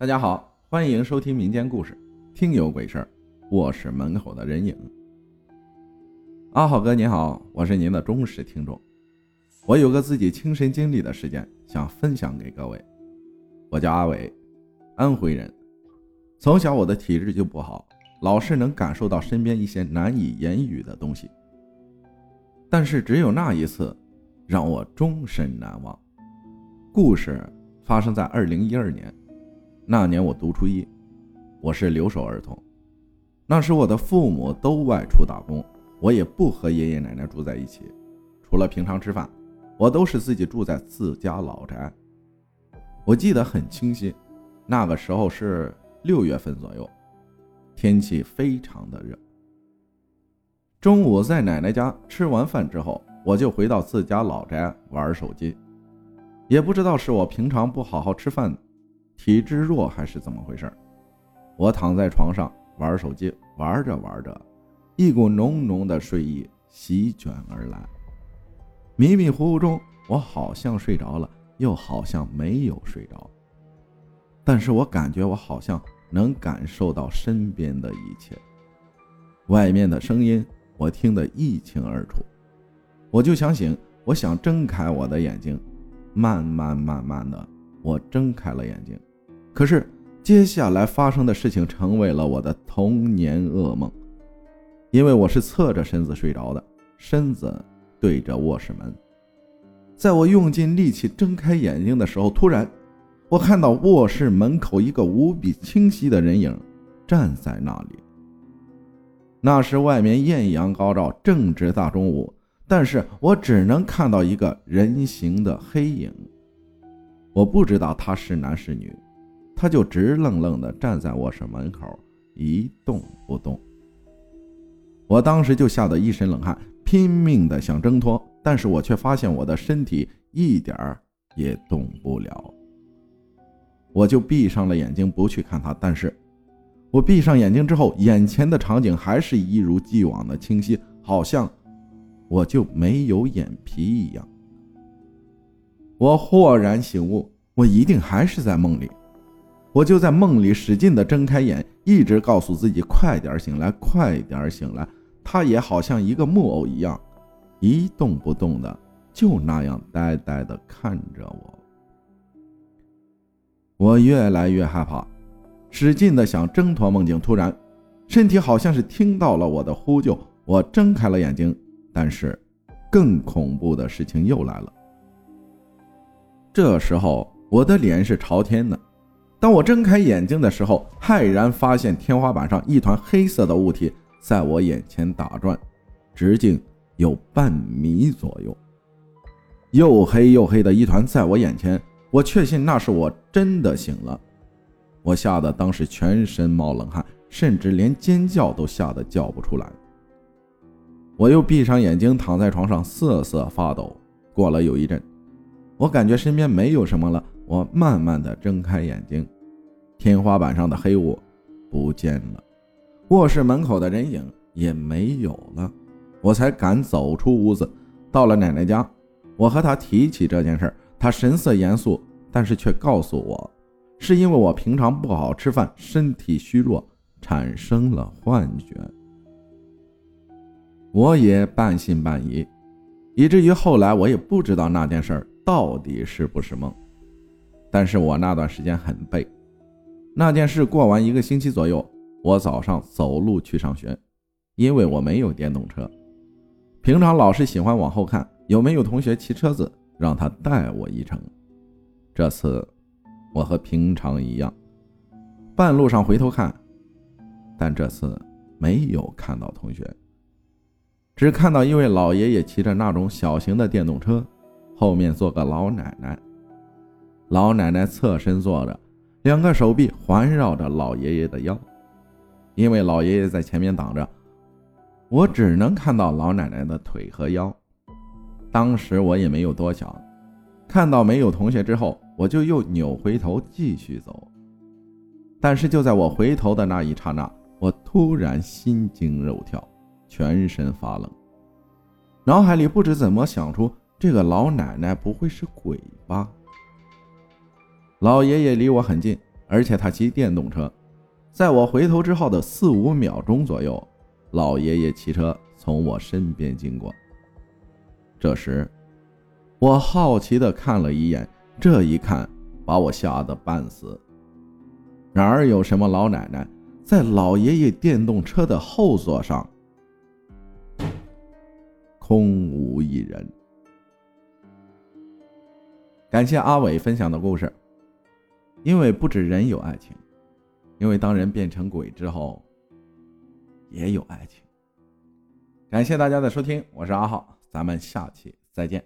大家好，欢迎收听民间故事《听有鬼事儿》，我是门口的人影。阿浩哥您好，我是您的忠实听众。我有个自己亲身经历的事件，想分享给各位。我叫阿伟，安徽人。从小我的体质就不好，老是能感受到身边一些难以言语的东西。但是只有那一次，让我终身难忘。故事发生在二零一二年。那年我读初一，我是留守儿童。那时我的父母都外出打工，我也不和爷爷奶奶住在一起。除了平常吃饭，我都是自己住在自家老宅。我记得很清晰，那个时候是六月份左右，天气非常的热。中午在奶奶家吃完饭之后，我就回到自家老宅玩手机。也不知道是我平常不好好吃饭。体质弱还是怎么回事？我躺在床上玩手机，玩着玩着，一股浓浓的睡意席卷而来。迷迷糊糊中，我好像睡着了，又好像没有睡着。但是我感觉我好像能感受到身边的一切，外面的声音我听得一清二楚。我就想醒，我想睁开我的眼睛，慢慢慢慢的，我睁开了眼睛。可是，接下来发生的事情成为了我的童年噩梦，因为我是侧着身子睡着的，身子对着卧室门。在我用尽力气睁开眼睛的时候，突然，我看到卧室门口一个无比清晰的人影站在那里。那时外面艳阳高照，正值大中午，但是我只能看到一个人形的黑影，我不知道他是男是女。他就直愣愣地站在卧室门口，一动不动。我当时就吓得一身冷汗，拼命地想挣脱，但是我却发现我的身体一点儿也动不了。我就闭上了眼睛，不去看他。但是，我闭上眼睛之后，眼前的场景还是一如既往的清晰，好像我就没有眼皮一样。我豁然醒悟，我一定还是在梦里。我就在梦里使劲地睁开眼，一直告诉自己快点醒来，快点醒来。他也好像一个木偶一样，一动不动的，就那样呆呆地看着我。我越来越害怕，使劲地想挣脱梦境。突然，身体好像是听到了我的呼救，我睁开了眼睛。但是，更恐怖的事情又来了。这时候，我的脸是朝天的。当我睁开眼睛的时候，骇然发现天花板上一团黑色的物体在我眼前打转，直径有半米左右，又黑又黑的一团在我眼前。我确信那是我真的醒了，我吓得当时全身冒冷汗，甚至连尖叫都吓得叫不出来。我又闭上眼睛躺在床上瑟瑟发抖。过了有一阵，我感觉身边没有什么了。我慢慢的睁开眼睛，天花板上的黑雾不见了，卧室门口的人影也没有了，我才敢走出屋子。到了奶奶家，我和她提起这件事，她神色严肃，但是却告诉我，是因为我平常不好吃饭，身体虚弱，产生了幻觉。我也半信半疑，以至于后来我也不知道那件事到底是不是梦。但是我那段时间很背，那件事过完一个星期左右，我早上走路去上学，因为我没有电动车，平常老是喜欢往后看有没有同学骑车子，让他带我一程。这次我和平常一样，半路上回头看，但这次没有看到同学，只看到一位老爷爷骑着那种小型的电动车，后面坐个老奶奶。老奶奶侧身坐着，两个手臂环绕着老爷爷的腰，因为老爷爷在前面挡着，我只能看到老奶奶的腿和腰。当时我也没有多想，看到没有同学之后，我就又扭回头继续走。但是就在我回头的那一刹那，我突然心惊肉跳，全身发冷，脑海里不知怎么想出这个老奶奶不会是鬼吧？老爷爷离我很近，而且他骑电动车。在我回头之后的四五秒钟左右，老爷爷骑车从我身边经过。这时，我好奇的看了一眼，这一看把我吓得半死。哪儿有什么老奶奶？在老爷爷电动车的后座上，空无一人。感谢阿伟分享的故事。因为不止人有爱情，因为当人变成鬼之后，也有爱情。感谢大家的收听，我是阿浩，咱们下期再见。